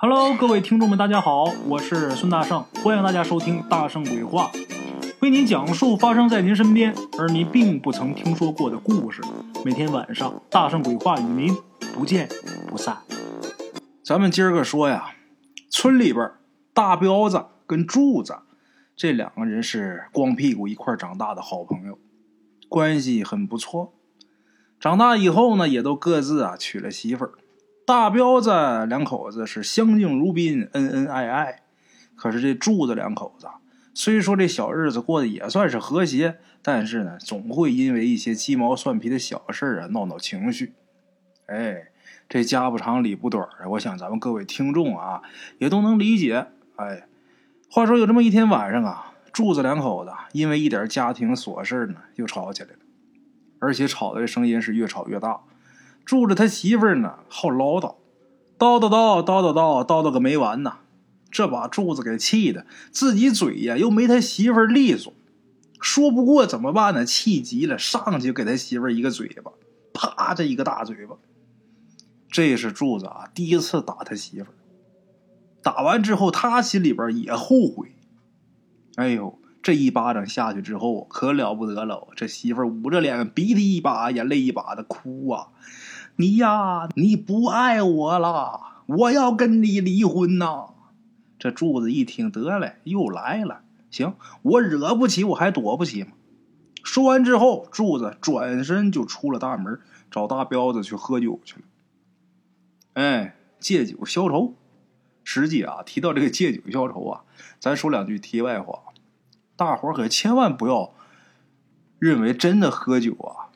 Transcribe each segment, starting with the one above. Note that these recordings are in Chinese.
Hello，各位听众们，大家好，我是孙大圣，欢迎大家收听《大圣鬼话》，为您讲述发生在您身边而您并不曾听说过的故事。每天晚上，《大圣鬼话》与您不见不散。咱们今儿个说呀，村里边大彪子跟柱子这两个人是光屁股一块长大的好朋友，关系很不错。长大以后呢，也都各自啊娶了媳妇儿。大彪子两口子是相敬如宾，恩恩爱爱。可是这柱子两口子，虽说这小日子过得也算是和谐，但是呢，总会因为一些鸡毛蒜皮的小事啊闹闹情绪。哎，这家不长里不短啊，我想咱们各位听众啊也都能理解。哎，话说有这么一天晚上啊，柱子两口子因为一点家庭琐事呢又吵起来了，而且吵的声音是越吵越大。住着他媳妇儿呢，好唠叨，叨叨叨叨叨叨叨叨个没完呐！这把柱子给气的，自己嘴呀又没他媳妇儿利索，说不过怎么办呢？气急了，上去给他媳妇儿一个嘴巴，啪！这一个大嘴巴。这是柱子啊，第一次打他媳妇儿。打完之后，他心里边也后悔。哎呦，这一巴掌下去之后，可了不得了！这媳妇儿捂着脸，鼻涕一把，眼泪一把的哭啊。你呀，你不爱我了，我要跟你离婚呐！这柱子一听，得嘞，又来了。行，我惹不起，我还躲不起吗？说完之后，柱子转身就出了大门，找大彪子去喝酒去了。哎，借酒消愁。实际啊，提到这个借酒消愁啊，咱说两句题外话，大伙可千万不要认为真的喝酒啊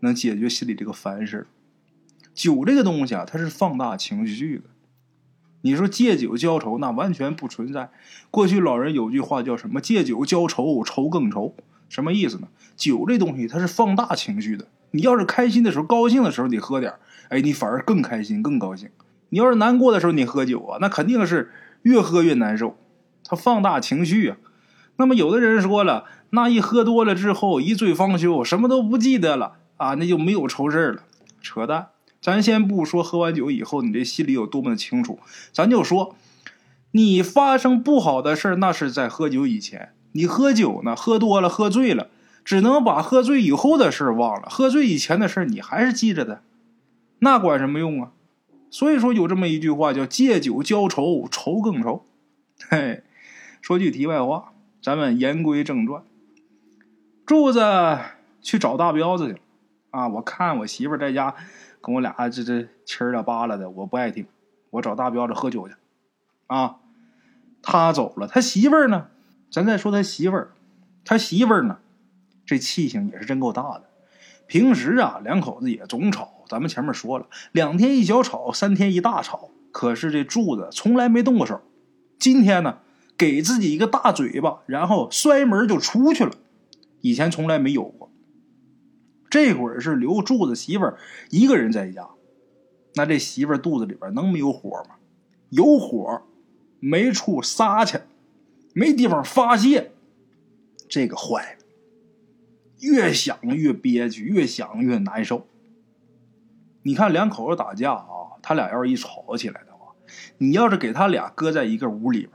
能解决心里这个烦事儿。酒这个东西啊，它是放大情绪的。你说借酒浇愁，那完全不存在。过去老人有句话叫什么？“借酒浇愁，愁更愁。”什么意思呢？酒这东西它是放大情绪的。你要是开心的时候、高兴的时候，你喝点哎，你反而更开心、更高兴。你要是难过的时候，你喝酒啊，那肯定是越喝越难受。它放大情绪啊。那么有的人说了，那一喝多了之后，一醉方休，什么都不记得了啊，那就没有愁事了。扯淡。咱先不说喝完酒以后你这心里有多么的清楚，咱就说，你发生不好的事那是在喝酒以前。你喝酒呢，喝多了，喝醉了，只能把喝醉以后的事忘了，喝醉以前的事你还是记着的，那管什么用啊？所以说有这么一句话叫“借酒浇愁，愁更愁”。嘿，说句题外话，咱们言归正传。柱子去找大彪子去了啊！我看我媳妇在家。跟我俩这这七了八了的，我不爱听。我找大彪子喝酒去，啊，他走了，他媳妇儿呢？咱再说他媳妇儿，他媳妇儿呢？这气性也是真够大的。平时啊，两口子也总吵。咱们前面说了，两天一小吵，三天一大吵。可是这柱子从来没动过手。今天呢，给自己一个大嘴巴，然后摔门就出去了。以前从来没有过。这会儿是留柱子媳妇儿一个人在家，那这媳妇儿肚子里边能没有火吗？有火，没处撒去，没地方发泄，这个坏。越想越憋屈，越想越难受。你看两口子打架啊，他俩要是一吵起来的话，你要是给他俩搁在一个屋里边，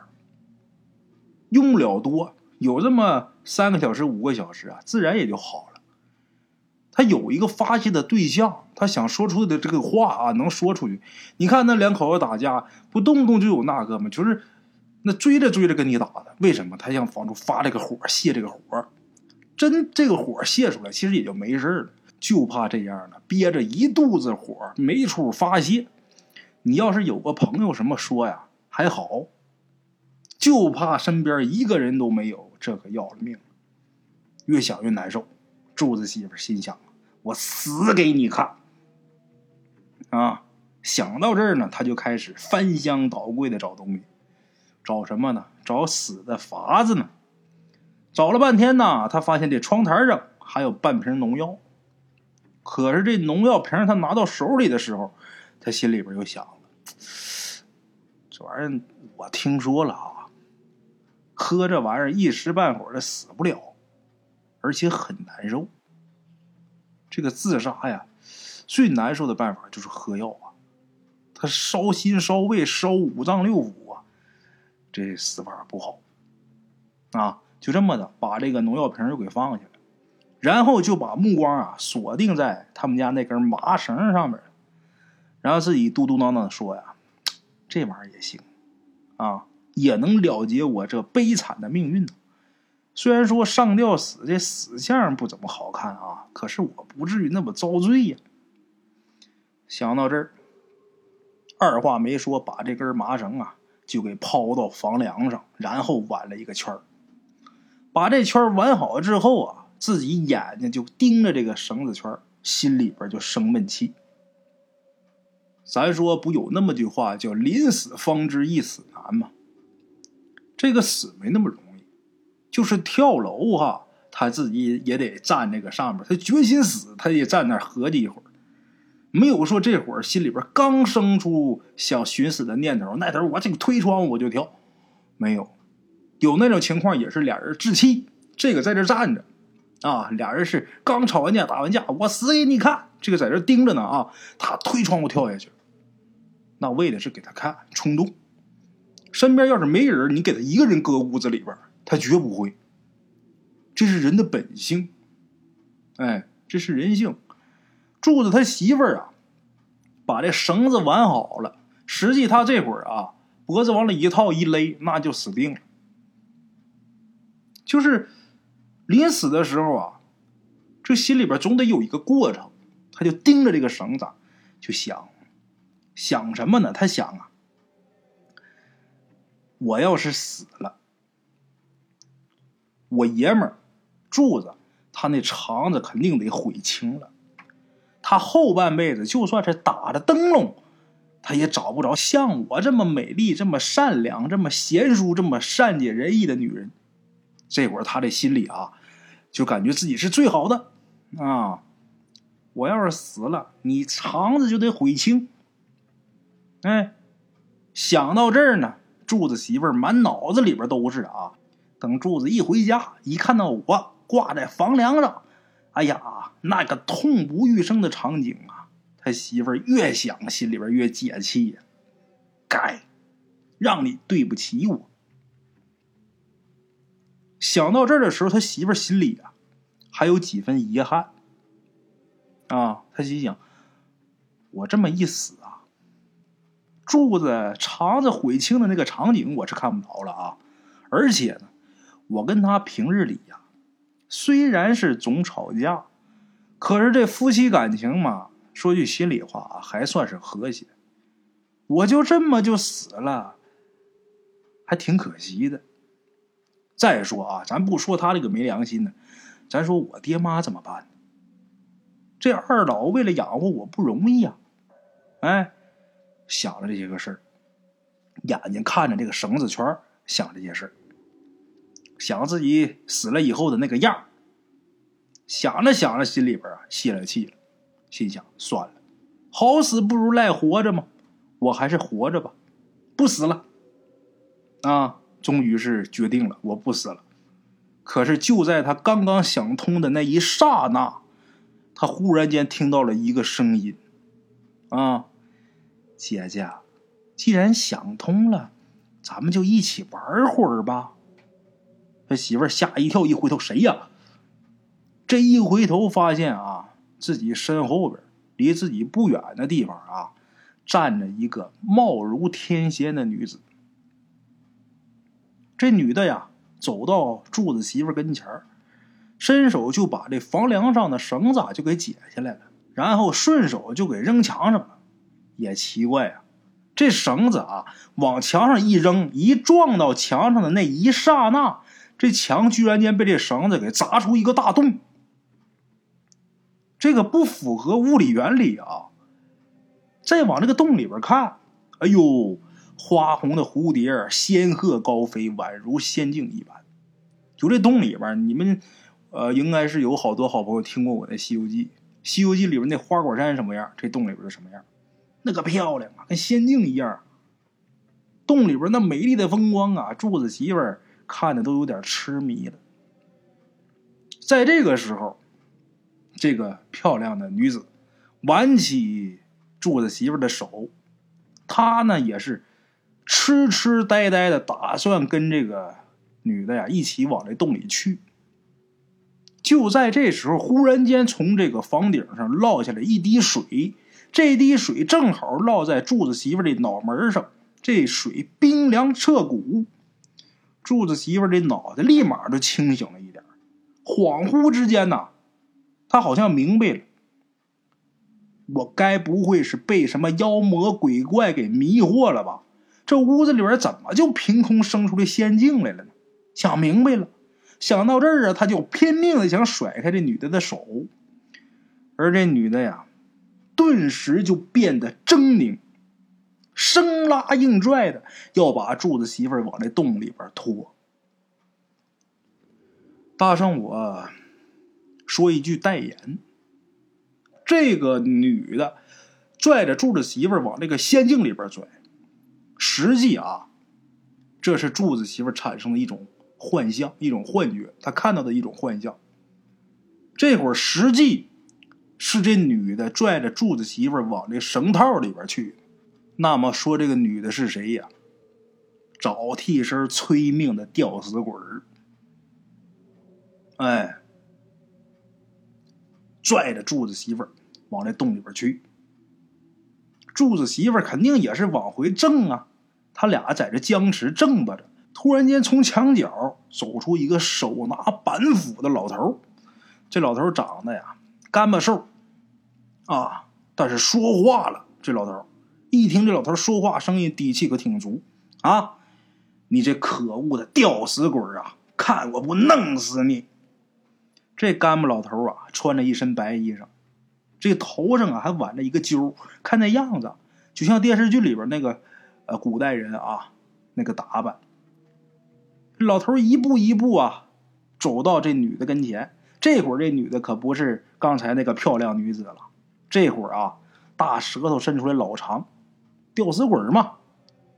用不了多，有这么三个小时、五个小时啊，自然也就好了。他有一个发泄的对象，他想说出的这个话啊，能说出去。你看那两口子打架，不动不动就有那个吗？就是那追着追着跟你打的。为什么？他想往出发这个火，泄这个火。真这个火泄出来，其实也就没事了。就怕这样的，憋着一肚子火，没处发泄。你要是有个朋友什么说呀，还好。就怕身边一个人都没有，这可要了命了。越想越难受。柱子媳妇心想。我死给你看！啊，想到这儿呢，他就开始翻箱倒柜的找东西，找什么呢？找死的法子呢？找了半天呢，他发现这窗台上还有半瓶农药。可是这农药瓶他拿到手里的时候，他心里边又想了：这玩意儿我听说了啊，喝这玩意儿一时半会儿的死不了，而且很难受。这个自杀呀，最难受的办法就是喝药啊！他烧心烧胃烧五脏六腑啊，这死法不好啊！就这么的把这个农药瓶又给放下了，然后就把目光啊锁定在他们家那根麻绳上面，然后自己嘟嘟囔囔说呀：“这玩意儿也行啊，也能了结我这悲惨的命运。虽然说上吊死这死相不怎么好看啊，可是我不至于那么遭罪呀。”想到这儿，二话没说，把这根麻绳啊就给抛到房梁上，然后挽了一个圈儿。把这圈挽好之后啊，自己眼睛就盯着这个绳子圈，心里边就生闷气。咱说不有那么句话叫“临死方知一死难”吗？这个死没那么容易，就是跳楼哈，他自己也得站那个上面，他决心死，他也站那合计一会儿。没有说这会儿心里边刚生出想寻死的念头，那头我这个推窗我就跳，没有，有那种情况也是俩人置气，这个在这站着，啊，俩人是刚吵完架打完架，我死给你看，这个在这盯着呢啊，他推窗户跳下去，那为的是给他看冲动，身边要是没人，你给他一个人搁屋子里边，他绝不会，这是人的本性，哎，这是人性。柱子他媳妇儿啊，把这绳子挽好了。实际他这会儿啊，脖子往里一套一勒，那就死定了。就是临死的时候啊，这心里边总得有一个过程。他就盯着这个绳子，就想想什么呢？他想啊，我要是死了，我爷们儿柱子他那肠子肯定得悔青了。他后半辈子就算是打着灯笼，他也找不着像我这么美丽、这么善良、这么贤淑、这么善解人意的女人。这会儿他这心里啊，就感觉自己是最好的啊！我要是死了，你肠子就得悔青。哎，想到这儿呢，柱子媳妇儿满脑子里边都是啊。等柱子一回家，一看到我挂在房梁上。哎呀，那个痛不欲生的场景啊！他媳妇儿越想，心里边越解气呀。该，让你对不起我。想到这儿的时候，他媳妇心里啊，还有几分遗憾。啊，他心想：我这么一死啊，柱子肠子悔青的那个场景我是看不着了啊。而且呢，我跟他平日里呀。虽然是总吵架，可是这夫妻感情嘛，说句心里话啊，还算是和谐。我就这么就死了，还挺可惜的。再说啊，咱不说他这个没良心的，咱说我爹妈怎么办？这二老为了养活我不容易啊。哎，想了这些个事儿，眼睛看着这个绳子圈，想这些事儿。想自己死了以后的那个样想着想着，心里边啊泄了气了，心想：算了，好死不如赖活着嘛，我还是活着吧，不死了。啊，终于是决定了，我不死了。可是就在他刚刚想通的那一刹那，他忽然间听到了一个声音：“啊，姐姐，既然想通了，咱们就一起玩会儿吧。”他媳妇儿吓一跳，一回头，谁呀？这一回头，发现啊，自己身后边离自己不远的地方啊，站着一个貌如天仙的女子。这女的呀，走到柱子媳妇跟前儿伸手就把这房梁上的绳子就给解下来了，然后顺手就给扔墙上了。也奇怪啊，这绳子啊，往墙上一扔，一撞到墙上的那一刹那。这墙居然间被这绳子给砸出一个大洞，这个不符合物理原理啊！再往这个洞里边看，哎呦，花红的蝴蝶仙鹤高飞，宛如仙境一般。就这洞里边，你们呃，应该是有好多好朋友听过我的《西游记》，《西游记》里边那花果山什么样，这洞里边是什么样？那个漂亮啊，跟仙境一样。洞里边那美丽的风光啊，柱子媳妇儿。看的都有点痴迷了。在这个时候，这个漂亮的女子挽起柱子媳妇的手，他呢也是痴痴呆呆的，打算跟这个女的呀一起往这洞里去。就在这时候，忽然间从这个房顶上落下来一滴水，这滴水正好落在柱子媳妇的脑门上，这水冰凉彻骨。柱子媳妇这脑袋立马就清醒了一点，恍惚之间呐，他好像明白了。我该不会是被什么妖魔鬼怪给迷惑了吧？这屋子里边怎么就凭空生出来仙境来了呢？想明白了，想到这儿啊，他就拼命的想甩开这女的的手，而这女的呀，顿时就变得狰狞，生拉硬拽的要把柱子媳妇往这洞里边拖。大圣，我说一句代言。这个女的拽着柱子媳妇往这个仙境里边拽，实际啊，这是柱子媳妇产生的一种幻象，一种幻觉，她看到的一种幻象。这会儿实际是这女的拽着柱子媳妇往这绳套里边去。那么说，这个女的是谁呀？找替身催命的吊死鬼儿。哎。拽着柱子媳妇儿往那洞里边去，柱子媳妇儿肯定也是往回挣啊。他俩在这僵持挣巴着，突然间从墙角走出一个手拿板斧的老头这老头长得呀干巴瘦啊，但是说话了，这老头一听这老头说话声音底气可挺足啊！你这可恶的吊死鬼啊，看我不弄死你！这干巴老头啊，穿着一身白衣裳，这头上啊还挽着一个揪看那样子就像电视剧里边那个呃古代人啊那个打扮。老头一步一步啊走到这女的跟前，这会儿这女的可不是刚才那个漂亮女子了，这会儿啊大舌头伸出来老长，吊死鬼嘛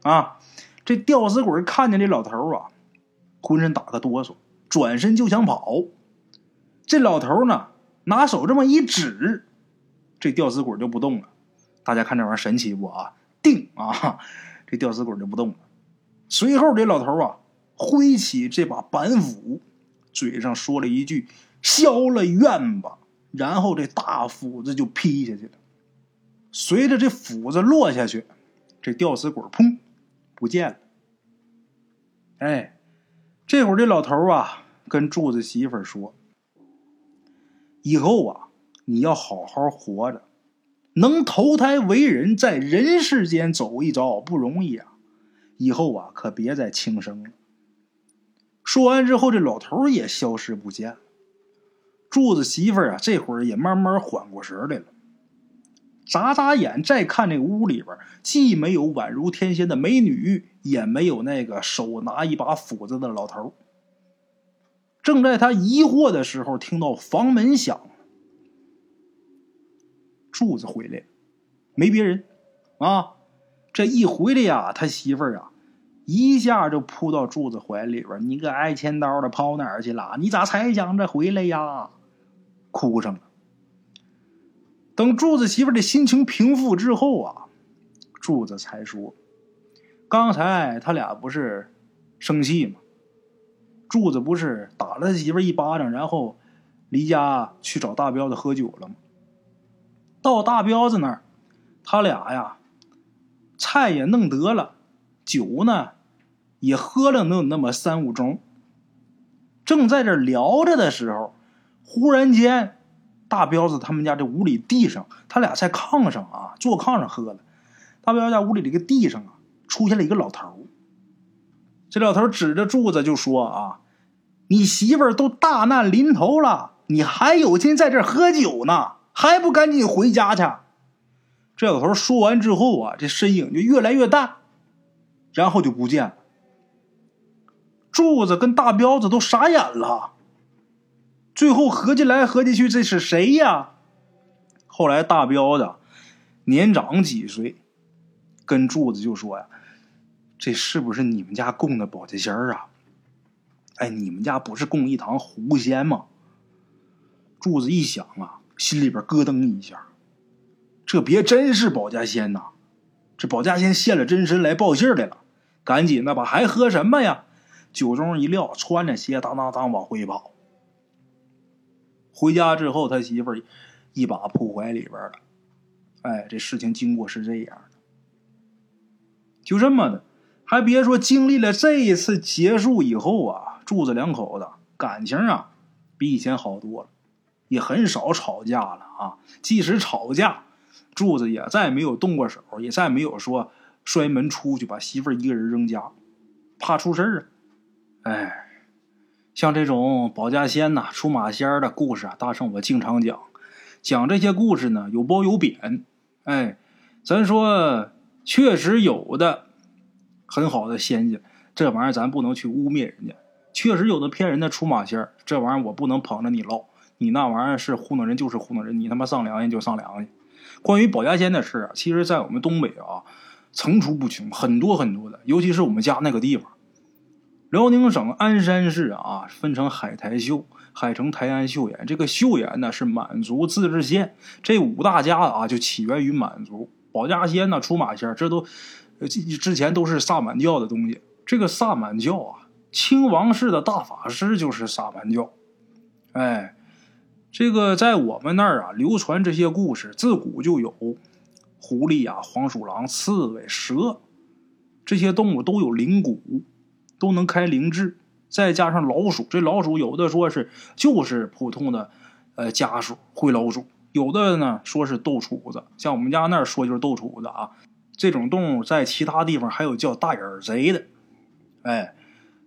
啊！这吊死鬼看见这老头啊，浑身打个哆嗦，转身就想跑。这老头呢，拿手这么一指，这吊死鬼就不动了。大家看这玩意儿神奇不啊？定啊！这吊死鬼就不动了。随后，这老头啊，挥起这把板斧，嘴上说了一句“消了怨吧”，然后这大斧子就劈下去了。随着这斧子落下去，这吊死鬼砰不见了。哎，这会儿这老头啊，跟柱子媳妇说。以后啊，你要好好活着，能投胎为人，在人世间走一遭不容易啊！以后啊，可别再轻生了。说完之后，这老头也消失不见了。柱子媳妇儿啊，这会儿也慢慢缓过神来了，眨眨眼，再看这屋里边，既没有宛如天仙的美女，也没有那个手拿一把斧子的老头。正在他疑惑的时候，听到房门响。柱子回来了，没别人啊。这一回来呀，他媳妇儿啊，一下就扑到柱子怀里边。你个挨千刀的，跑哪儿去了？你咋才想着回来呀？哭上了。等柱子媳妇的心情平复之后啊，柱子才说：“刚才他俩不是生气吗？”柱子不是打了他媳妇一巴掌，然后离家去找大彪子喝酒了吗？到大彪子那儿，他俩呀，菜也弄得了，酒呢也喝了能有那么三五盅。正在这聊着的时候，忽然间，大彪子他们家这屋里地上，他俩在炕上啊，坐炕上喝了。大彪家屋里这个地上啊，出现了一个老头这老头指着柱子就说：“啊，你媳妇儿都大难临头了，你还有心在这喝酒呢？还不赶紧回家去？”这老头说完之后啊，这身影就越来越淡，然后就不见了。柱子跟大彪子都傻眼了，最后合计来合计去，这是谁呀？后来大彪子年长几岁，跟柱子就说呀。这是不是你们家供的保家仙儿啊？哎，你们家不是供一堂狐仙吗？柱子一想啊，心里边咯噔一下，这别真是保家仙呐！这保家仙现了真身来报信来了，赶紧的吧，还喝什么呀？酒盅一撂，穿着鞋当当当往回跑。回家之后，他媳妇儿一把扑怀里边了。哎，这事情经过是这样的，就这么的，还别说，经历了这一次结束以后啊，柱子两口子感情啊比以前好多了，也很少吵架了啊。即使吵架，柱子也再没有动过手，也再没有说摔门出去把媳妇儿一个人扔家，怕出事儿啊。哎。像这种保家仙呐、出马仙的故事啊，大圣我经常讲。讲这些故事呢，有褒有贬。哎，咱说确实有的很好的仙家，这玩意儿咱不能去污蔑人家。确实有的骗人的出马仙这玩意儿我不能捧着你唠。你那玩意儿是糊弄人就是糊弄人，你他妈上良心就上良心。关于保家仙的事啊，其实在我们东北啊，层出不穷，很多很多的，尤其是我们家那个地方。辽宁省鞍山市啊，分成海台秀、海城台安秀岩。这个秀岩呢是满族自治县，这五大家啊就起源于满族。保家仙呢、出马仙，这都之前都是萨满教的东西。这个萨满教啊，清王室的大法师就是萨满教。哎，这个在我们那儿啊，流传这些故事，自古就有狐狸啊、黄鼠狼、刺猬、蛇这些动物都有灵骨。都能开灵智，再加上老鼠，这老鼠有的说是就是普通的，呃家鼠灰老鼠，有的呢说是斗鼠子，像我们家那儿说就是斗鼠子啊。这种动物在其他地方还有叫大眼贼的，哎，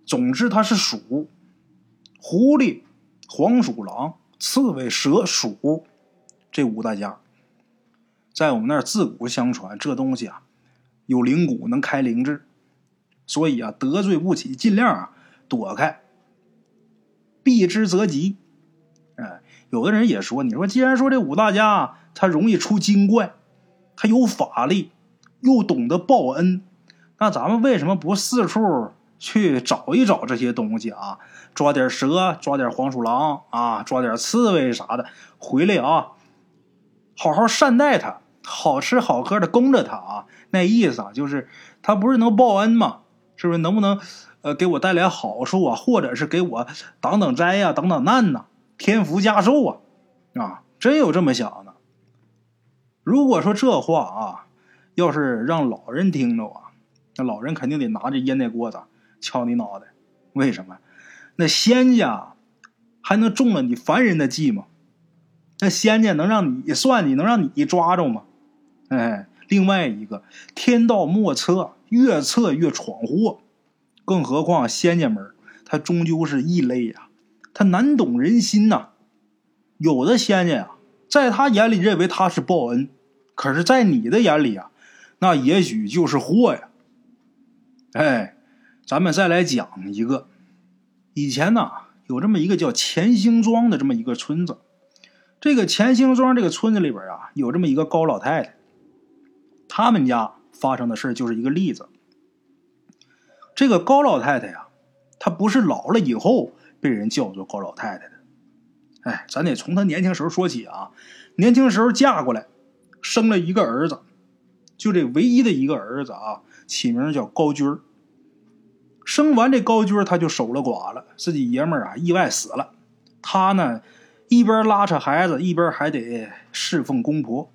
总之它是鼠、狐狸、黄鼠狼、刺猬、蛇、鼠这五大家，在我们那儿自古相传，这东西啊有灵骨，能开灵智。所以啊，得罪不起，尽量啊躲开，避之则吉。哎，有的人也说，你说既然说这五大家他容易出精怪，他有法力，又懂得报恩，那咱们为什么不四处去找一找这些东西啊？抓点蛇，抓点黄鼠狼啊，抓点刺猬啥的回来啊，好好善待他，好吃好喝的供着他啊。那意思啊，就是他不是能报恩吗？是不是能不能，呃，给我带来好处啊？或者是给我挡挡灾呀、挡挡难呐、添福加寿啊？啊，真有这么想的。如果说这话啊，要是让老人听着啊，那老人肯定得拿着烟袋锅子敲你脑袋。为什么？那仙家还能中了你凡人的计吗？那仙家能让你算计，能让你抓着吗？哎，另外一个，天道莫测。越测越闯祸，更何况仙家们，他终究是异类呀，他难懂人心呐。有的仙家呀，在他眼里认为他是报恩，可是，在你的眼里啊，那也许就是祸呀。哎，咱们再来讲一个，以前呢，有这么一个叫钱兴庄的这么一个村子，这个钱兴庄这个村子里边啊，有这么一个高老太太，他们家。发生的事就是一个例子。这个高老太太呀，她不是老了以后被人叫做高老太太的，哎，咱得从她年轻时候说起啊。年轻时候嫁过来，生了一个儿子，就这唯一的一个儿子啊，起名叫高军儿。生完这高军儿，他就守了寡了，自己爷们儿啊意外死了，他呢一边拉扯孩子，一边还得侍奉公婆。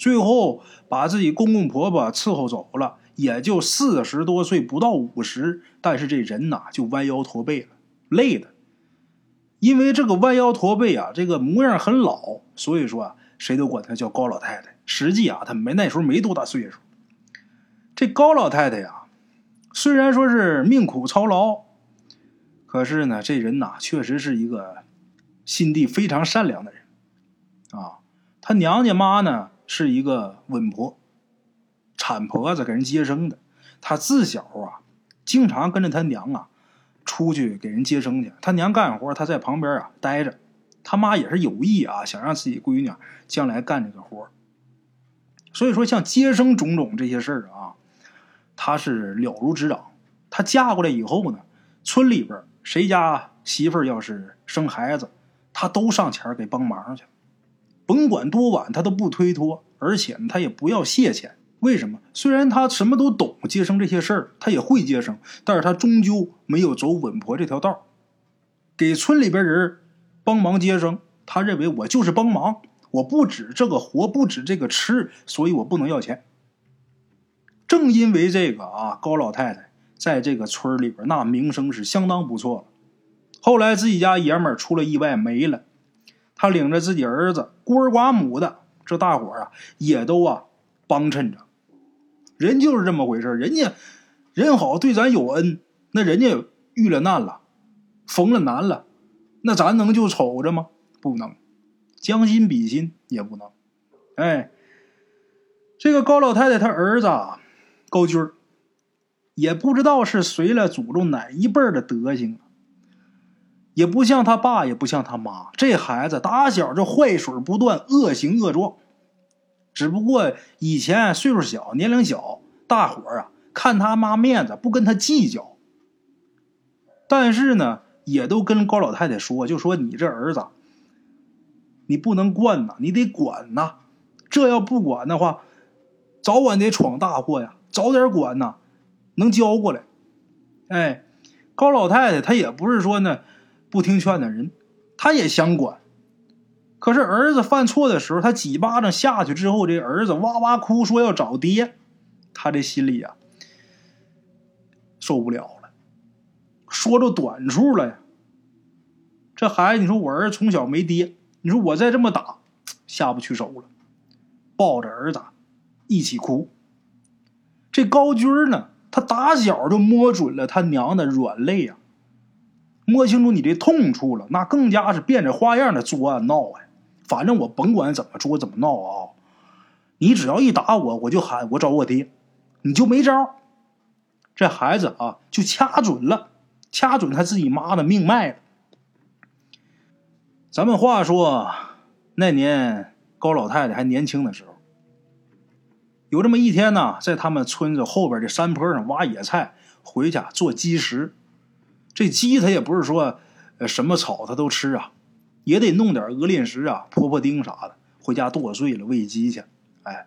最后把自己公公婆婆伺候走了，也就四十多岁，不到五十，但是这人呐就弯腰驼背了，累的。因为这个弯腰驼背啊，这个模样很老，所以说啊，谁都管她叫高老太太。实际啊，她没那时候没多大岁数。这高老太太呀，虽然说是命苦操劳，可是呢，这人呐，确实是一个心地非常善良的人啊。她娘家妈呢。是一个稳婆，产婆子给人接生的。她自小啊，经常跟着她娘啊，出去给人接生去。她娘干活，她在旁边啊待着。他妈也是有意啊，想让自己闺女将来干这个活所以说，像接生种种这些事儿啊，他是了如指掌。他嫁过来以后呢，村里边谁家媳妇儿要是生孩子，他都上前给帮忙去。甭管多晚，他都不推脱，而且呢，他也不要谢钱。为什么？虽然他什么都懂，接生这些事儿他也会接生，但是他终究没有走稳婆这条道给村里边人帮忙接生，他认为我就是帮忙，我不止这个活，不止这个吃，所以我不能要钱。正因为这个啊，高老太太在这个村里边那名声是相当不错了。后来自己家爷们儿出了意外没了，他领着自己儿子孤儿寡母的，这大伙啊也都啊帮衬着。人就是这么回事人家人好，对咱有恩，那人家遇了难了，逢了难了，那咱能就瞅着吗？不能，将心比心也不能。哎，这个高老太太她儿子高军儿，也不知道是随了祖宗哪一辈的德行啊，也不像他爸，也不像他妈，这孩子打小就坏水不断，恶行恶状。只不过以前岁数小，年龄小，大伙儿啊看他妈面子，不跟他计较。但是呢，也都跟高老太太说，就说你这儿子，你不能惯呐，你得管呐。这要不管的话，早晚得闯大祸呀。早点管呐，能教过来。哎，高老太太她也不是说呢不听劝的人，他也想管。可是儿子犯错的时候，他几巴掌下去之后，这儿子哇哇哭，说要找爹，他这心里呀受不了了，说着短处了呀。这孩子，你说我儿子从小没爹，你说我再这么打，下不去手了，抱着儿子一起哭。这高军呢，他打小就摸准了他娘的软肋呀，摸清楚你这痛处了，那更加是变着花样的作案闹啊。反正我甭管怎么作怎么闹啊，你只要一打我，我就喊我找我爹，你就没招。这孩子啊，就掐准了，掐准他自己妈的命脉了。咱们话说，那年高老太太还年轻的时候，有这么一天呢，在他们村子后边的山坡上挖野菜，回家做鸡食。这鸡它也不是说，呃，什么草它都吃啊。也得弄点鹅链石啊、婆婆丁啥的，回家剁碎了喂鸡去。哎，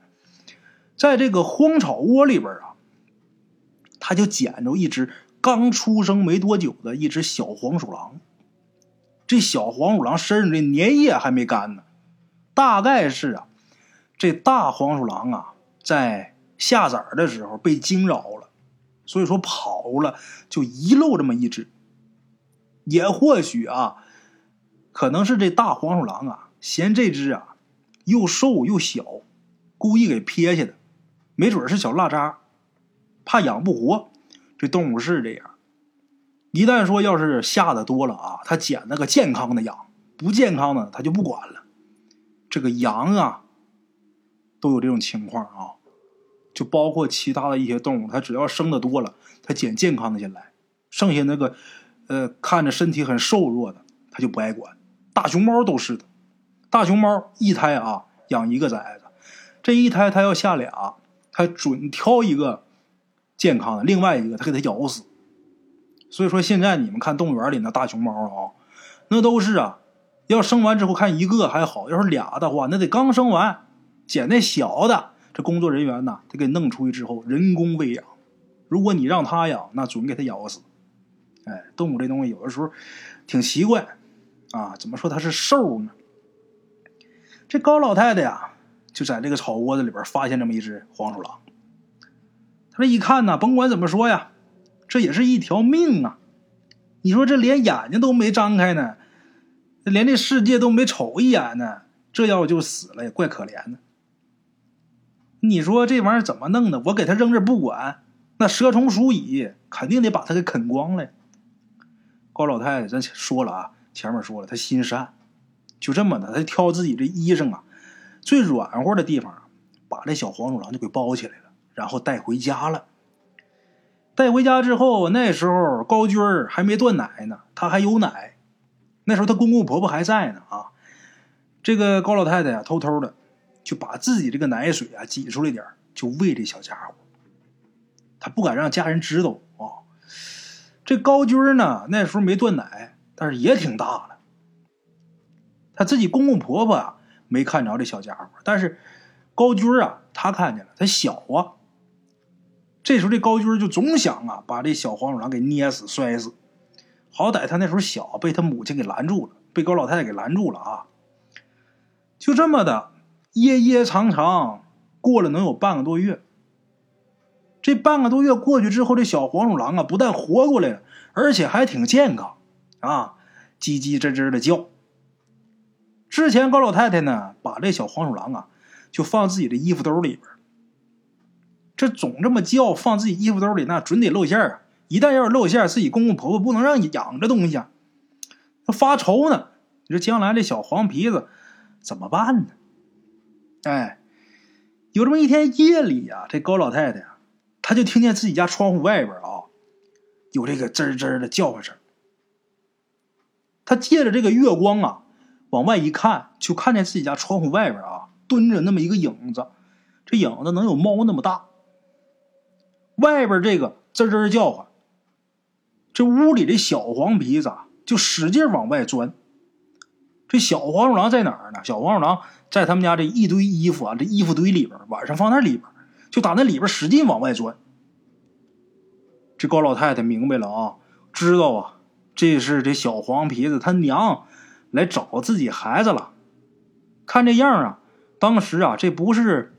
在这个荒草窝里边啊，他就捡着一只刚出生没多久的一只小黄鼠狼。这小黄鼠狼身上的粘液还没干呢，大概是啊，这大黄鼠狼啊在下崽的时候被惊扰了，所以说跑了，就遗漏这么一只。也或许啊。可能是这大黄鼠狼啊，嫌这只啊又瘦又小，故意给撇下的。没准是小腊渣，怕养不活。这动物是这样，一旦说要是下的多了啊，他捡那个健康的养，不健康的他就不管了。这个羊啊，都有这种情况啊，就包括其他的一些动物，它只要生的多了，它捡健康的先来，剩下那个呃看着身体很瘦弱的，他就不爱管。大熊猫都是的，大熊猫一胎啊养一个崽子，这一胎它要下俩，它准挑一个健康的，另外一个它给它咬死。所以说现在你们看动物园里那大熊猫啊，那都是啊，要生完之后看一个还好，要是俩的话，那得刚生完捡那小的，这工作人员呢得给弄出去之后人工喂养。如果你让它养，那准给它咬死。哎，动物这东西有的时候挺奇怪。啊，怎么说它是兽呢？这高老太太呀，就在这个草窝子里边发现这么一只黄鼠狼。他这一看呢，甭管怎么说呀，这也是一条命啊！你说这连眼睛都没张开呢，连这世界都没瞅一眼呢，这要就死了也怪可怜的。你说这玩意儿怎么弄的？我给他扔这不管，那蛇虫鼠蚁肯定得把他给啃光了。高老太太，咱说了啊。前面说了，她心善，就这么的，她挑自己这衣裳啊最软和的地方，把这小黄鼠狼就给包起来了，然后带回家了。带回家之后，那时候高军儿还没断奶呢，他还有奶。那时候他公公婆婆还在呢啊。这个高老太太呀，偷偷的就把自己这个奶水啊挤出来点就喂这小家伙。他不敢让家人知道。这高军呢，那时候没断奶。但是也挺大了，他自己公公婆婆啊没看着这小家伙，但是高军啊，他看见了，他小啊。这时候这高军就总想啊，把这小黄鼠狼给捏死、摔死。好歹他那时候小，被他母亲给拦住了，被高老太太给拦住了啊。就这么的，掖掖长长，过了能有半个多月。这半个多月过去之后，这小黄鼠狼啊，不但活过来了，而且还挺健康啊，叽叽吱吱的叫。之前高老太太呢，把这小黄鼠狼啊，就放自己的衣服兜里边。这总这么叫，放自己衣服兜里，那准得露馅啊！一旦要是露馅，自己公公婆婆不能让你养这东西啊！发愁呢，你说将来这小黄皮子怎么办呢？哎，有这么一天夜里呀，这高老太太啊，他就听见自己家窗户外边啊，有这个吱吱的叫唤声。他借着这个月光啊，往外一看，就看见自己家窗户外边啊，蹲着那么一个影子，这影子能有猫那么大。外边这个吱吱叫唤，这屋里的小黄皮子就使劲往外钻。这小黄鼠狼在哪儿呢？小黄鼠狼在他们家这一堆衣服啊，这衣服堆里边，晚上放那里边，就打那里边使劲往外钻。这高老太太明白了啊，知道啊，这是这小黄皮子他娘来找自己孩子了。看这样啊，当时啊，这不是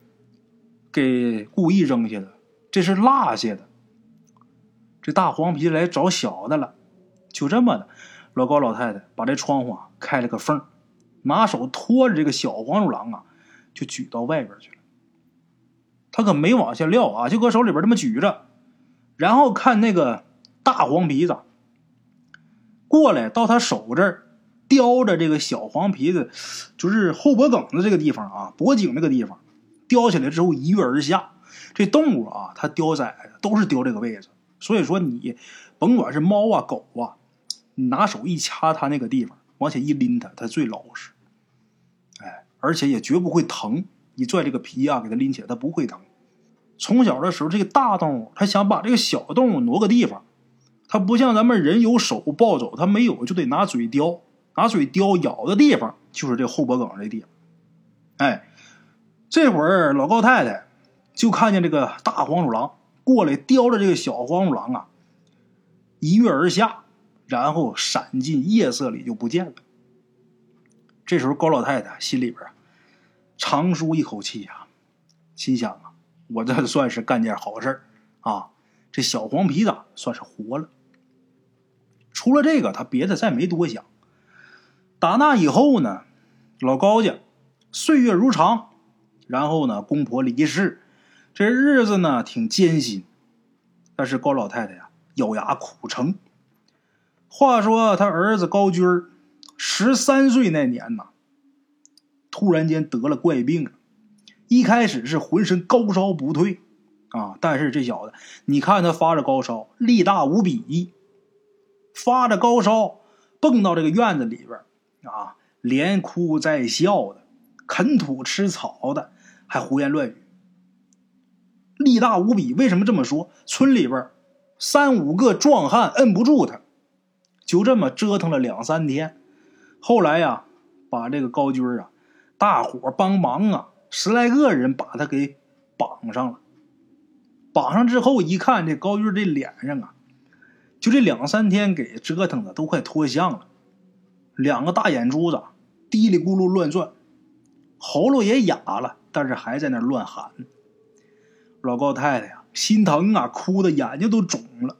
给故意扔下的。这是落下的，这大黄皮来找小的了，就这么的，老高老太太把这窗户啊开了个缝，拿手托着这个小黄鼠狼啊，就举到外边去了。他可没往下撂啊，就搁手里边这么举着，然后看那个大黄皮子过来到他手这儿，叼着这个小黄皮子，就是后脖梗子这个地方啊，脖颈那个地方，叼起来之后一跃而下。这动物啊，它叼崽都是叼这个位置，所以说你甭管是猫啊狗啊，你拿手一掐它那个地方，往前一拎它，它最老实。哎，而且也绝不会疼。你拽这个皮啊，给它拎起来，它不会疼。从小的时候，这个大动物它想把这个小动物挪个地方，它不像咱们人有手抱走，它没有就得拿嘴叼，拿嘴叼咬的地方就是这后脖梗这地方。哎，这会儿老高太太。就看见这个大黄鼠狼过来叼着这个小黄鼠狼啊，一跃而下，然后闪进夜色里就不见了。这时候高老太太心里边长舒一口气呀，心想，我这算是干件好事啊，这小黄皮子算是活了。除了这个，他别的再没多想。打那以后呢，老高家岁月如常，然后呢，公婆离世。这日子呢挺艰辛，但是高老太太呀咬牙苦撑。话说他儿子高军十三岁那年呐，突然间得了怪病，一开始是浑身高烧不退啊，但是这小子，你看他发着高烧，力大无比，发着高烧蹦到这个院子里边啊，连哭带笑的，啃土吃草的，还胡言乱语。力大无比，为什么这么说？村里边三五个壮汉摁不住他，就这么折腾了两三天。后来呀，把这个高军啊，大伙帮忙啊，十来个人把他给绑上了。绑上之后一看，这高军这脸上啊，就这两三天给折腾的都快脱相了，两个大眼珠子嘀里咕噜乱转，喉咙也哑了，但是还在那乱喊。老高太太呀，心疼啊，哭的眼睛都肿了。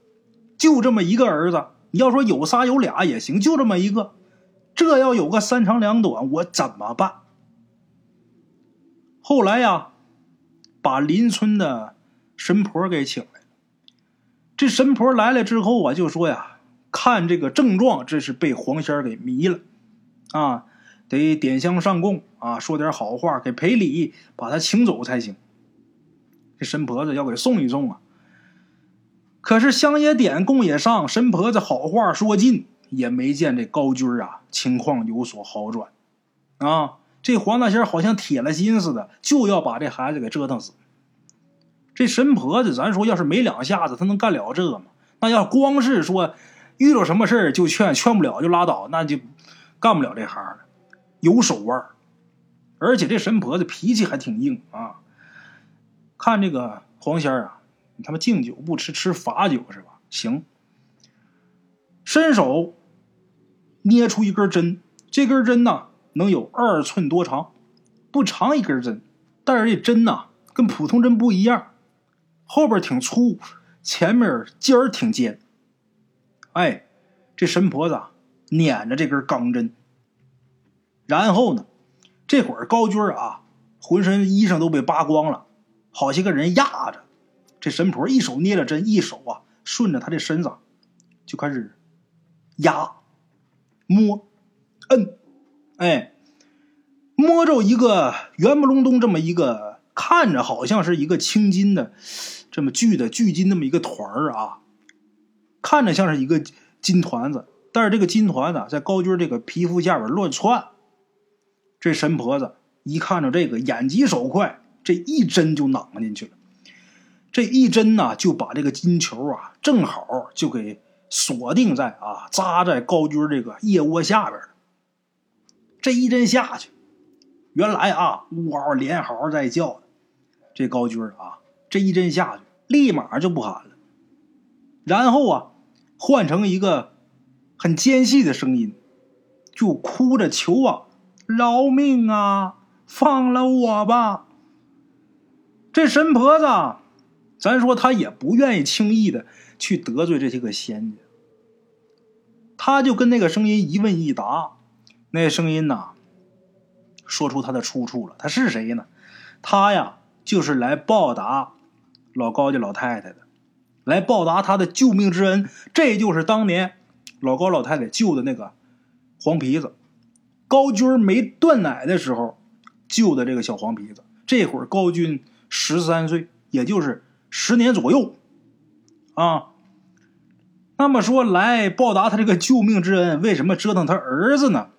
就这么一个儿子，你要说有仨有俩也行，就这么一个，这要有个三长两短，我怎么办？后来呀，把邻村的神婆给请来了。这神婆来了之后啊，就说呀，看这个症状，这是被黄仙给迷了啊，得点香上供啊，说点好话，给赔礼，把他请走才行。这神婆子要给送一送啊！可是香也点，供也上，神婆子好话说尽，也没见这高军啊情况有所好转啊！这黄大仙好像铁了心似的，就要把这孩子给折腾死。这神婆子，咱说要是没两下子，他能干了这吗？那要光是说遇到什么事就劝，劝不了就拉倒，那就干不了这行了。有手腕，而且这神婆子脾气还挺硬啊。看这个黄仙儿啊，你他妈敬酒不吃吃罚酒是吧？行，伸手捏出一根针，这根针呢能有二寸多长，不长一根针，但是这针呐跟普通针不一样，后边挺粗，前面尖儿挺尖。哎，这神婆子捻着这根钢针，然后呢，这会儿高军啊，浑身衣裳都被扒光了。好些个人压着，这神婆一手捏着针，一手啊顺着他的身子就开始压、摸、摁，哎，摸着一个圆不隆咚这么一个，看着好像是一个青金的这么巨的巨金那么一个团儿啊，看着像是一个金团子，但是这个金团子在高军这个皮肤下边乱窜。这神婆子一看着这个，眼疾手快。这一针就攮进去了，这一针呢，就把这个金球啊，正好就给锁定在啊，扎在高军这个腋窝下边。这一针下去，原来啊，呜嗷连嚎在叫，这高军啊，这一针下去，立马就不喊了，然后啊，换成一个很尖细的声音，就哭着求啊：“饶命啊，放了我吧！”这神婆子，咱说他也不愿意轻易的去得罪这些个仙家，他就跟那个声音一问一答，那声音呐，说出他的出处了。他是谁呢？他呀，就是来报答老高家老太太的，来报答他的救命之恩。这就是当年老高老太太救的那个黄皮子，高军没断奶的时候救的这个小黄皮子。这会儿高军。十三岁，也就是十年左右，啊，那么说来报答他这个救命之恩，为什么折腾他儿子呢？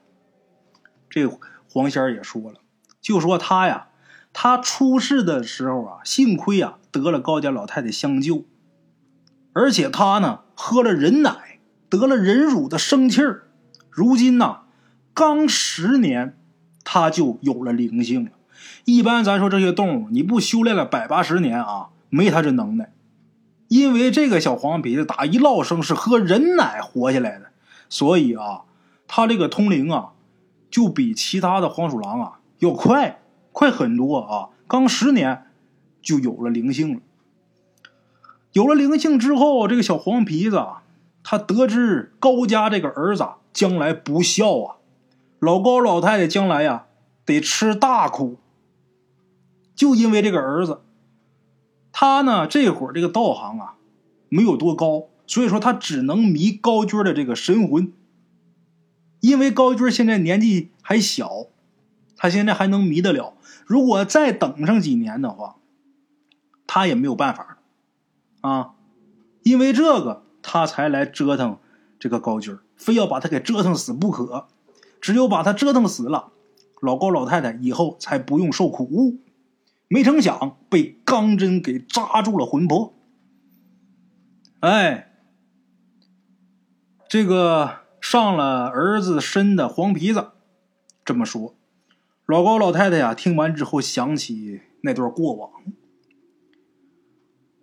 这黄仙儿也说了，就说他呀，他出事的时候啊，幸亏啊得了高家老太太相救，而且他呢喝了人奶，得了人乳的生气儿，如今呢刚十年，他就有了灵性了。一般咱说这些动物，你不修炼了百八十年啊，没他这能耐。因为这个小黄皮子打一落生是喝人奶活下来的，所以啊，他这个通灵啊，就比其他的黄鼠狼啊要快，快很多啊。刚十年就有了灵性了。有了灵性之后，这个小黄皮子啊他得知高家这个儿子将来不孝啊，老高老太太将来呀得吃大苦。就因为这个儿子，他呢这会儿这个道行啊没有多高，所以说他只能迷高军的这个神魂。因为高军现在年纪还小，他现在还能迷得了。如果再等上几年的话，他也没有办法啊。因为这个，他才来折腾这个高军，非要把他给折腾死不可。只有把他折腾死了，老高老太太以后才不用受苦。没成想被钢针给扎住了魂魄。哎，这个上了儿子身的黄皮子这么说，老高老太太呀，听完之后想起那段过往。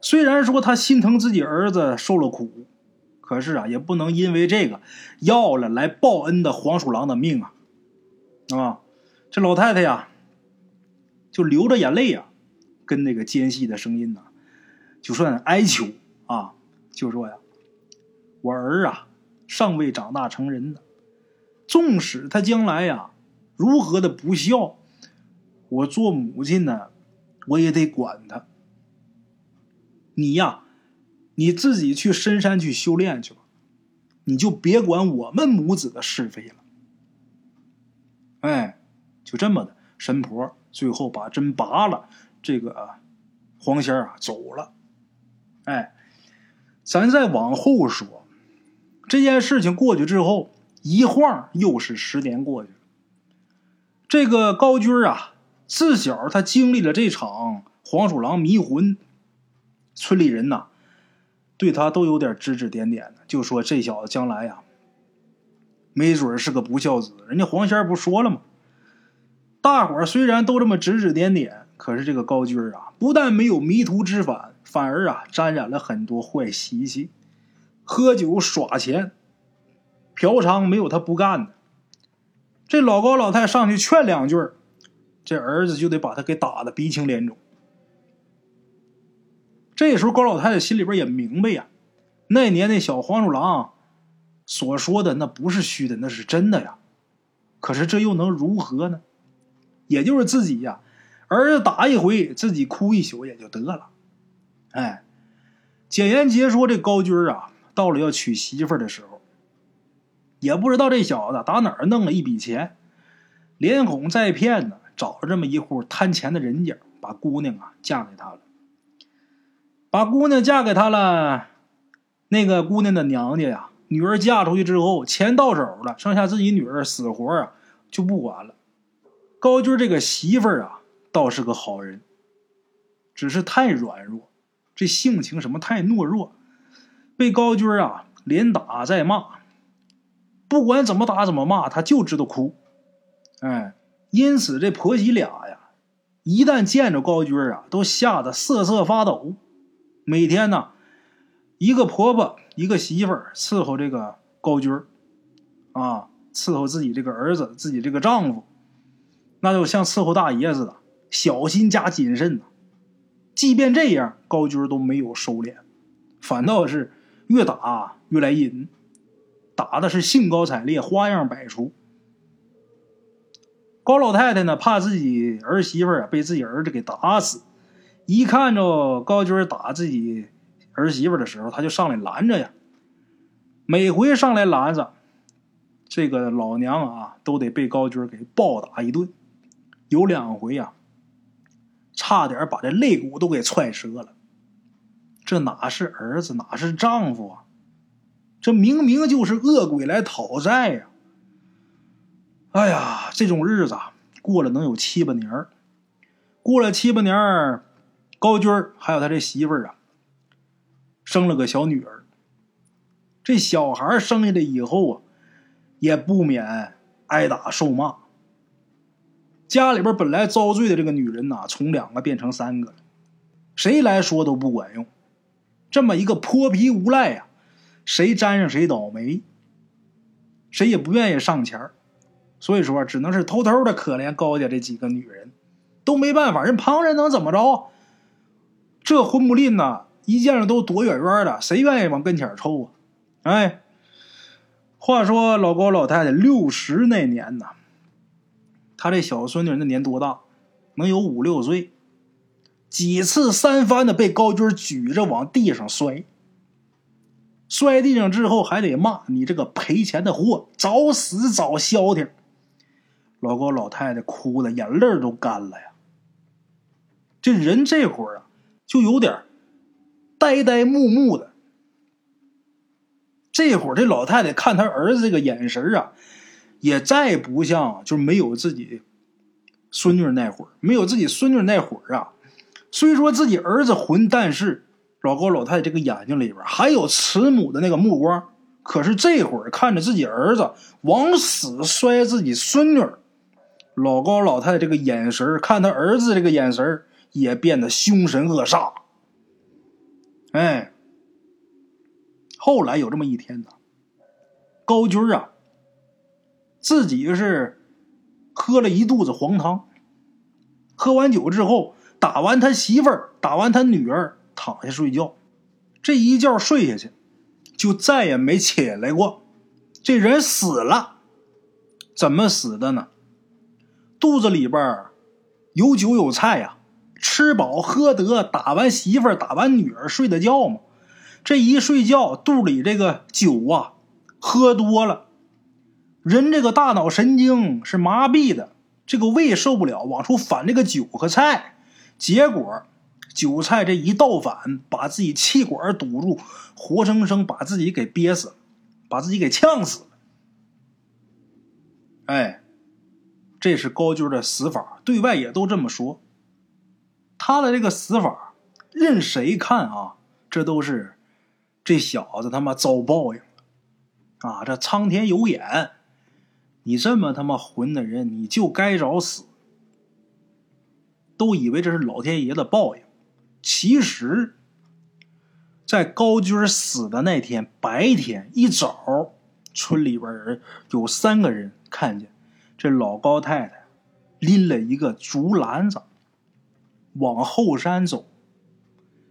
虽然说他心疼自己儿子受了苦，可是啊，也不能因为这个要了来报恩的黄鼠狼的命啊！啊，这老太太呀。就流着眼泪呀，跟那个尖细的声音呐，就算哀求啊，就说呀：“我儿啊，尚未长大成人呢，纵使他将来呀如何的不孝，我做母亲呢，我也得管他。你呀，你自己去深山去修炼去吧，你就别管我们母子的是非了。”哎，就这么的，神婆。最后把针拔了，这个黄仙儿啊走了。哎，咱再往后说，这件事情过去之后，一晃又是十年过去了。这个高军啊，自小他经历了这场黄鼠狼迷魂，村里人呐对他都有点指指点点的，就说这小子将来呀，没准是个不孝子。人家黄仙儿不说了吗？大伙儿虽然都这么指指点点，可是这个高军啊，不但没有迷途知返，反而啊沾染了很多坏习气，喝酒耍钱，嫖娼没有他不干的。这老高老太上去劝两句，这儿子就得把他给打的鼻青脸肿。这时候高老太太心里边也明白呀，那年那小黄鼠狼所说的那不是虚的，那是真的呀。可是这又能如何呢？也就是自己呀，儿子打一回，自己哭一宿也就得了。哎，简言杰说：“这高军啊，到了要娶媳妇的时候，也不知道这小子打哪儿弄了一笔钱，连哄带骗的找了这么一户贪钱的人家，把姑娘啊嫁给他了。把姑娘嫁给他了，那个姑娘的娘家呀，女儿嫁出去之后，钱到手了，剩下自己女儿死活啊就不管了。”高军这个媳妇啊，倒是个好人，只是太软弱，这性情什么太懦弱，被高军啊连打再骂，不管怎么打怎么骂，他就知道哭。哎，因此这婆媳俩呀，一旦见着高军啊，都吓得瑟瑟发抖。每天呢，一个婆婆一个媳妇儿伺候这个高军啊，伺候自己这个儿子，自己这个丈夫。那就像伺候大爷似的，小心加谨慎呐。即便这样，高军都没有收敛，反倒是越打越来瘾，打的是兴高采烈，花样百出。高老太太呢，怕自己儿媳妇啊被自己儿子给打死，一看着高军打自己儿媳妇的时候，他就上来拦着呀。每回上来拦着，这个老娘啊，都得被高军给暴打一顿。有两回呀，差点把这肋骨都给踹折了。这哪是儿子，哪是丈夫啊？这明明就是恶鬼来讨债呀！哎呀，这种日子过了能有七八年过了七八年高军还有他这媳妇儿啊，生了个小女儿。这小孩生下来以后啊，也不免挨打受骂。家里边本来遭罪的这个女人呐，从两个变成三个了，谁来说都不管用。这么一个泼皮无赖呀，谁沾上谁倒霉，谁也不愿意上前所以说，只能是偷偷的可怜高家这几个女人，都没办法。人旁人能怎么着？这混不吝呐，一见着都躲远远的，谁愿意往跟前凑啊？哎，话说老高老太太六十那年呐。他这小孙女那年多大？能有五六岁。几次三番的被高军举着往地上摔，摔地上之后还得骂你这个赔钱的货，早死早消停。老高老太太哭的眼泪都干了呀。这人这会儿啊，就有点呆呆木木的。这会儿这老太太看他儿子这个眼神啊。也再不像，就是没有自己孙女那会儿，没有自己孙女那会儿啊。虽说自己儿子混，但是老高老太太这个眼睛里边还有慈母的那个目光。可是这会儿看着自己儿子往死摔自己孙女儿，老高老太太这个眼神看他儿子这个眼神也变得凶神恶煞。哎，后来有这么一天呢，高军啊。自己是喝了一肚子黄汤，喝完酒之后，打完他媳妇儿，打完他女儿，躺下睡觉。这一觉睡下去，就再也没起来过。这人死了，怎么死的呢？肚子里边有酒有菜呀，吃饱喝得，打完媳妇儿，打完女儿，睡的觉嘛。这一睡觉，肚里这个酒啊，喝多了。人这个大脑神经是麻痹的，这个胃受不了，往出反这个酒和菜，结果韭菜这一倒反，把自己气管堵住，活生生把自己给憋死了，把自己给呛死了。哎，这是高军的死法，对外也都这么说。他的这个死法，任谁看啊，这都是这小子他妈遭报应了啊！这苍天有眼。你这么他妈混的人，你就该找死！都以为这是老天爷的报应。其实，在高军死的那天白天一早，村里边人有三个人看见这老高太太拎了一个竹篮子往后山走，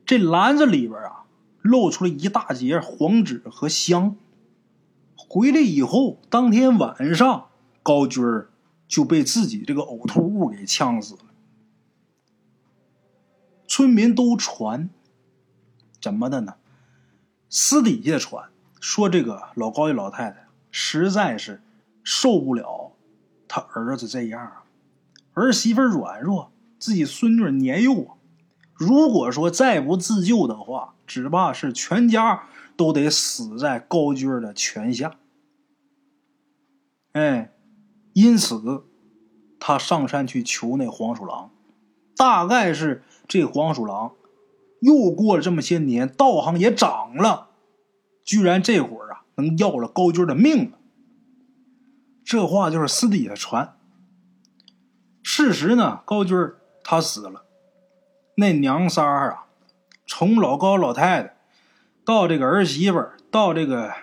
这篮子里边啊露出了一大截黄纸和香。回来以后，当天晚上高军就被自己这个呕吐物给呛死了。村民都传，怎么的呢？私底下传说，这个老高的老太太实在是受不了他儿子这样啊，儿媳妇软弱，自己孙女年幼啊。如果说再不自救的话，只怕是全家都得死在高军的拳下。哎，因此他上山去求那黄鼠狼，大概是。这黄鼠狼又过了这么些年，道行也长了，居然这会儿啊能要了高军的命了。这话就是私底下传。事实呢，高军他死了，那娘仨啊，从老高老太太到这个儿媳妇到这个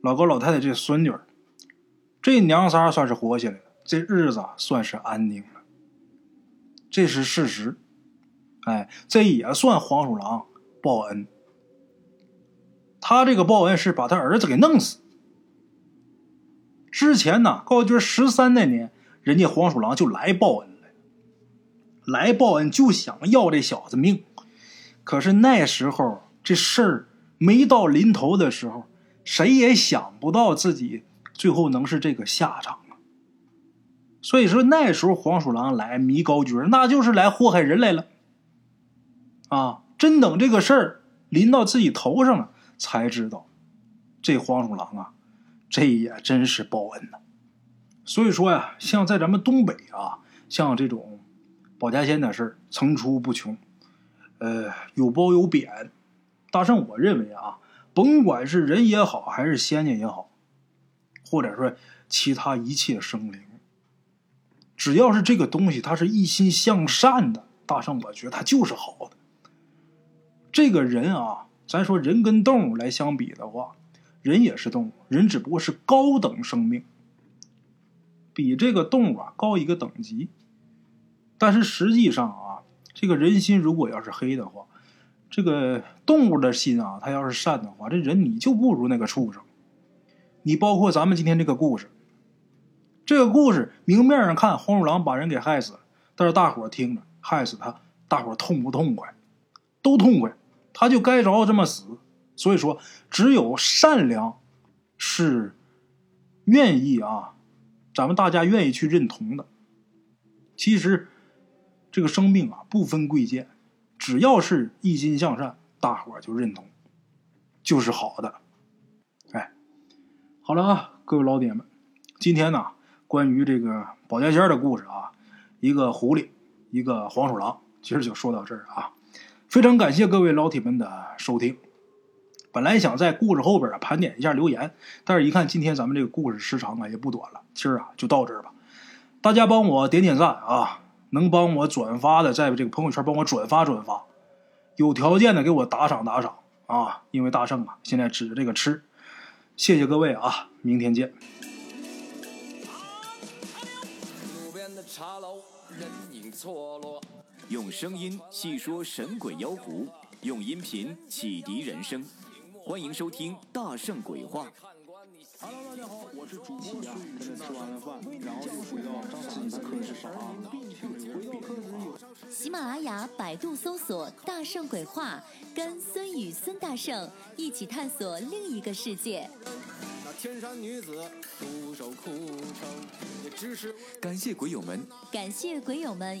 老高老太太这孙女这娘仨算是活下来了，这日子算是安宁了。这是事实。哎，这也算黄鼠狼报恩。他这个报恩是把他儿子给弄死。之前呢，高军十三那年，人家黄鼠狼就来报恩了，来报恩就想要这小子命。可是那时候这事儿没到临头的时候，谁也想不到自己最后能是这个下场啊。所以说那时候黄鼠狼来迷高军，那就是来祸害人来了。啊！真等这个事儿临到自己头上了，才知道，这黄鼠狼啊，这也真是报恩呐。所以说呀，像在咱们东北啊，像这种保家仙的事儿层出不穷，呃，有褒有贬。大圣，我认为啊，甭管是人也好，还是仙家也好，或者说其他一切生灵，只要是这个东西，它是一心向善的，大圣，我觉得它就是好的。这个人啊，咱说人跟动物来相比的话，人也是动物，人只不过是高等生命，比这个动物啊高一个等级。但是实际上啊，这个人心如果要是黑的话，这个动物的心啊，它要是善的话，这人你就不如那个畜生。你包括咱们今天这个故事，这个故事明面上看黄鼠狼把人给害死了，但是大伙听着害死他，大伙痛不痛快？都痛快。他就该着这么死，所以说，只有善良是愿意啊，咱们大家愿意去认同的。其实，这个生命啊不分贵贱，只要是一心向善，大伙儿就认同，就是好的。哎，好了啊，各位老铁们，今天呢关于这个保家仙的故事啊，一个狐狸，一个黄鼠狼，今儿就说到这儿啊。非常感谢各位老铁们的收听。本来想在故事后边啊盘点一下留言，但是一看今天咱们这个故事时长啊也不短了，今儿啊就到这儿吧。大家帮我点点赞啊，能帮我转发的，在这个朋友圈帮我转发转发，有条件的给我打赏打赏啊！因为大圣啊现在指着这个吃，谢谢各位啊，明天见。路边的茶楼，人影错落。用声音细说神鬼妖狐，用音频启迪人生。欢迎收听《大圣鬼话》。Hello，大家好，我是主播孙宇。吃完了饭，然后就回到自己的课室上啊。喜马拉雅、百度搜索“大圣鬼话”，跟孙宇、孙大圣一起探索另一个世界。那天山女子独守空城，也只是感谢鬼友们，感谢鬼友们。